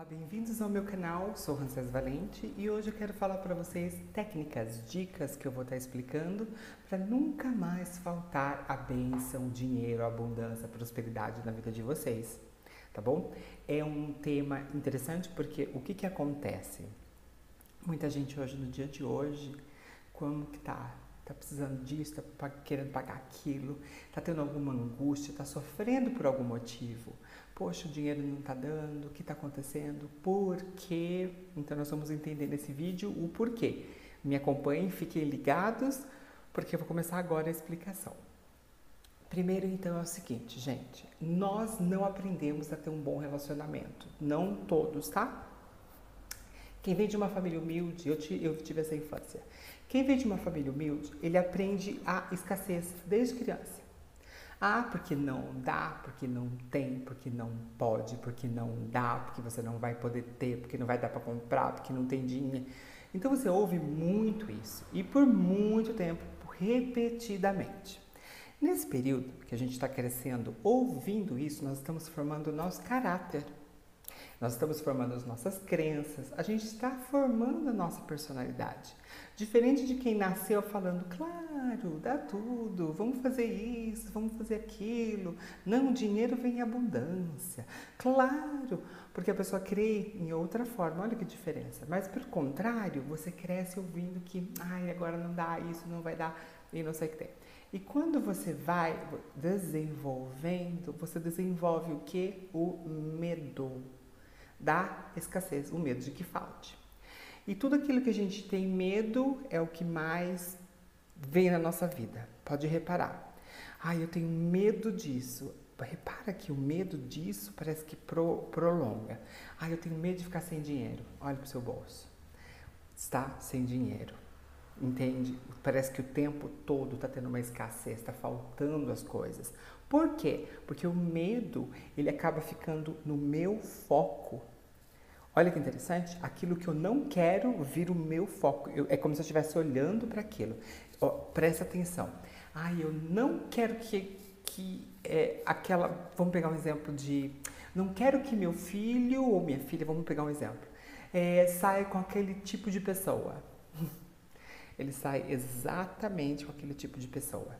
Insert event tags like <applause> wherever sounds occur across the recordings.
Olá, bem-vindos ao meu canal. Sou Rancés Valente e hoje eu quero falar para vocês técnicas, dicas que eu vou estar explicando para nunca mais faltar a bênção, o dinheiro, a abundância, a prosperidade na vida de vocês, tá bom? É um tema interessante porque o que que acontece? Muita gente hoje no dia de hoje, como que tá? Tá precisando disso, tá querendo pagar aquilo, tá tendo alguma angústia, tá sofrendo por algum motivo Poxa, o dinheiro não está dando, o que está acontecendo, por quê? Então nós vamos entender nesse vídeo o porquê. Me acompanhem, fiquem ligados, porque eu vou começar agora a explicação. Primeiro, então, é o seguinte, gente: nós não aprendemos a ter um bom relacionamento. Não todos, tá? Quem vem de uma família humilde, eu, eu tive essa infância. Quem vem de uma família humilde, ele aprende a escassez desde criança. Ah, porque não dá, porque não tem, porque não pode, porque não dá, porque você não vai poder ter, porque não vai dar para comprar, porque não tem dinheiro. Então você ouve muito isso e por muito tempo, repetidamente. Nesse período que a gente está crescendo, ouvindo isso, nós estamos formando o nosso caráter. Nós estamos formando as nossas crenças, a gente está formando a nossa personalidade. Diferente de quem nasceu falando, claro, dá tudo, vamos fazer isso, vamos fazer aquilo. Não, dinheiro vem em abundância. Claro, porque a pessoa crê em outra forma, olha que diferença. Mas, pelo contrário, você cresce ouvindo que, ai, agora não dá, isso não vai dar, e não sei o que tem. E quando você vai desenvolvendo, você desenvolve o que? O medo da escassez, o medo de que falte. E tudo aquilo que a gente tem medo é o que mais vem na nossa vida. Pode reparar. Ah, eu tenho medo disso. Repara que o medo disso parece que pro, prolonga. Ah, eu tenho medo de ficar sem dinheiro. Olha para o seu bolso. Está sem dinheiro. Entende? Parece que o tempo todo está tendo uma escassez, está faltando as coisas. Por quê? Porque o medo ele acaba ficando no meu foco Olha que interessante, aquilo que eu não quero vira o meu foco. Eu, é como se eu estivesse olhando para aquilo. Oh, presta atenção. Ai, eu não quero que, que é, aquela. Vamos pegar um exemplo de. Não quero que meu filho ou minha filha, vamos pegar um exemplo, é, saia com aquele tipo de pessoa. <laughs> Ele sai exatamente com aquele tipo de pessoa.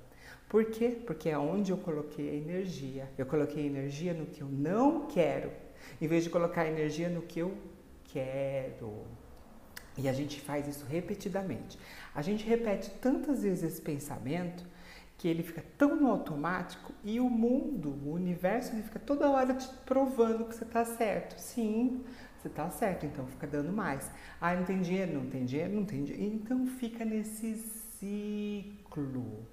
Por quê? Porque é onde eu coloquei a energia. Eu coloquei energia no que eu não quero em vez de colocar energia no que eu quero. E a gente faz isso repetidamente. A gente repete tantas vezes esse pensamento que ele fica tão no automático e o mundo, o universo, ele fica toda hora te provando que você está certo. Sim, você está certo, então fica dando mais. Ah, não tem dinheiro, não tem dinheiro, não tem dinheiro. Então fica nesse ciclo.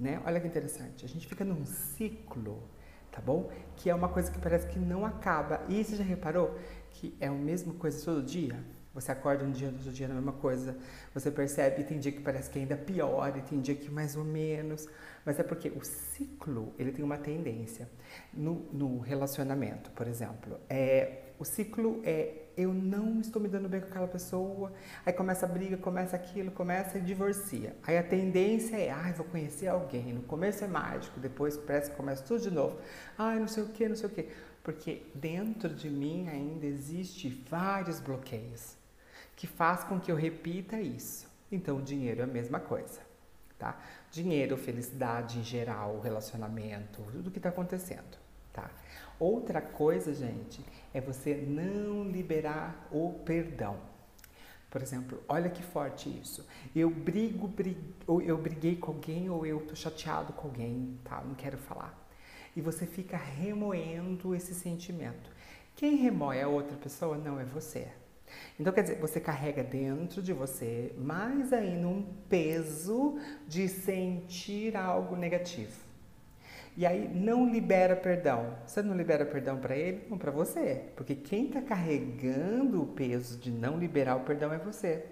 Né? Olha que interessante. A gente fica num ciclo tá bom? Que é uma coisa que parece que não acaba. E você já reparou que é a mesma coisa todo dia? Você acorda um dia, outro dia a mesma coisa. Você percebe, tem dia que parece que ainda pior, e tem dia que mais ou menos. Mas é porque o ciclo, ele tem uma tendência. No, no relacionamento, por exemplo, é, o ciclo é eu não estou me dando bem com aquela pessoa, aí começa a briga, começa aquilo, começa e divorcia. Aí a tendência é, ai, ah, vou conhecer alguém. No começo é mágico, depois parece que começa tudo de novo. Ai, não sei o que, não sei o que. Porque dentro de mim ainda existe vários bloqueios que faz com que eu repita isso. Então dinheiro é a mesma coisa, tá? Dinheiro, felicidade em geral, relacionamento, tudo que está acontecendo, tá? Outra coisa, gente, é você não liberar o perdão. Por exemplo, olha que forte isso. Eu brigo, ou eu briguei com alguém ou eu tô chateado com alguém, tá? Não quero falar. E você fica remoendo esse sentimento. Quem remoe a outra pessoa não é você. Então, quer dizer, você carrega dentro de você mais ainda um peso de sentir algo negativo. E aí não libera perdão. Você não libera perdão para ele, não para você. Porque quem está carregando o peso de não liberar o perdão é você.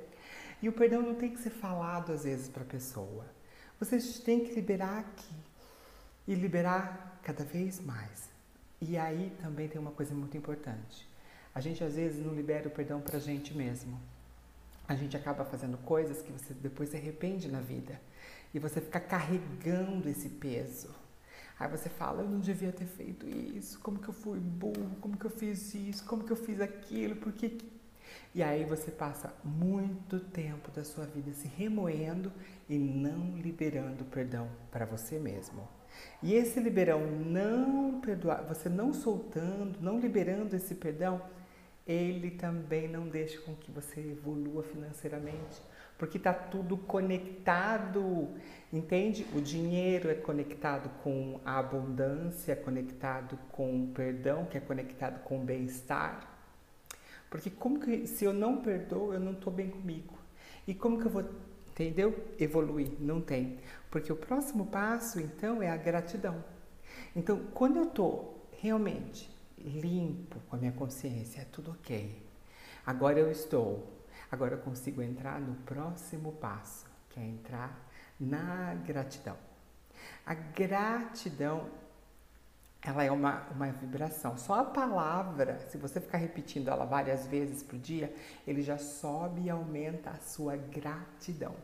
E o perdão não tem que ser falado às vezes para a pessoa. Você tem que liberar aqui e liberar cada vez mais. E aí também tem uma coisa muito importante. A gente às vezes não libera o perdão para a gente mesmo. A gente acaba fazendo coisas que você depois se arrepende na vida. E você fica carregando esse peso. Aí você fala, eu não devia ter feito isso, como que eu fui burro, como que eu fiz isso, como que eu fiz aquilo, por que. E aí você passa muito tempo da sua vida se remoendo e não liberando perdão para você mesmo. E esse liberão não perdoar, você não soltando, não liberando esse perdão, ele também não deixa com que você evolua financeiramente, porque está tudo conectado, entende? O dinheiro é conectado com a abundância, é conectado com o perdão, que é conectado com o bem-estar. Porque como que se eu não perdoo, eu não estou bem comigo. E como que eu vou, entendeu? Evoluir? Não tem. Porque o próximo passo, então, é a gratidão. Então, quando eu estou realmente limpo com a minha consciência, é tudo ok. Agora eu estou, agora eu consigo entrar no próximo passo, que é entrar na gratidão. A gratidão, ela é uma, uma vibração. Só a palavra, se você ficar repetindo ela várias vezes por dia, ele já sobe e aumenta a sua gratidão,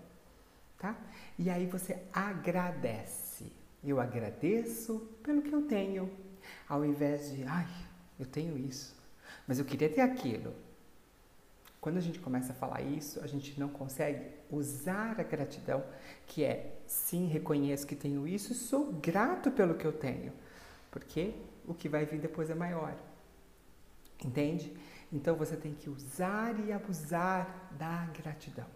tá? E aí você agradece. Eu agradeço pelo que eu tenho, ao invés de, ai, eu tenho isso, mas eu queria ter aquilo. Quando a gente começa a falar isso, a gente não consegue usar a gratidão, que é sim, reconheço que tenho isso sou grato pelo que eu tenho, porque o que vai vir depois é maior. Entende? Então você tem que usar e abusar da gratidão.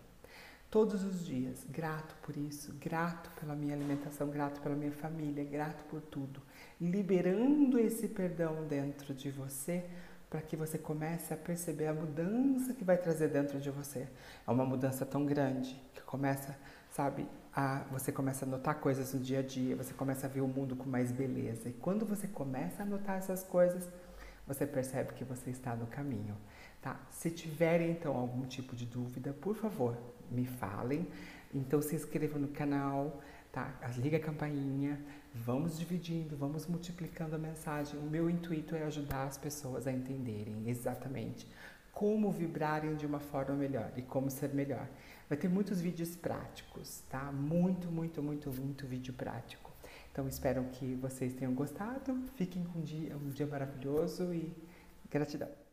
Todos os dias, grato por isso, grato pela minha alimentação, grato pela minha família, grato por tudo. Liberando esse perdão dentro de você para que você comece a perceber a mudança que vai trazer dentro de você. É uma mudança tão grande que começa, sabe, a, você começa a notar coisas no dia a dia, você começa a ver o mundo com mais beleza. E quando você começa a notar essas coisas, você percebe que você está no caminho. Tá? Se tiverem então algum tipo de dúvida, por favor, me falem. Então se inscrevam no canal, tá? Liga a campainha, vamos dividindo, vamos multiplicando a mensagem. O meu intuito é ajudar as pessoas a entenderem exatamente como vibrarem de uma forma melhor e como ser melhor. Vai ter muitos vídeos práticos, tá? Muito, muito, muito, muito vídeo prático. Então espero que vocês tenham gostado. Fiquem com um dia, um dia maravilhoso e gratidão.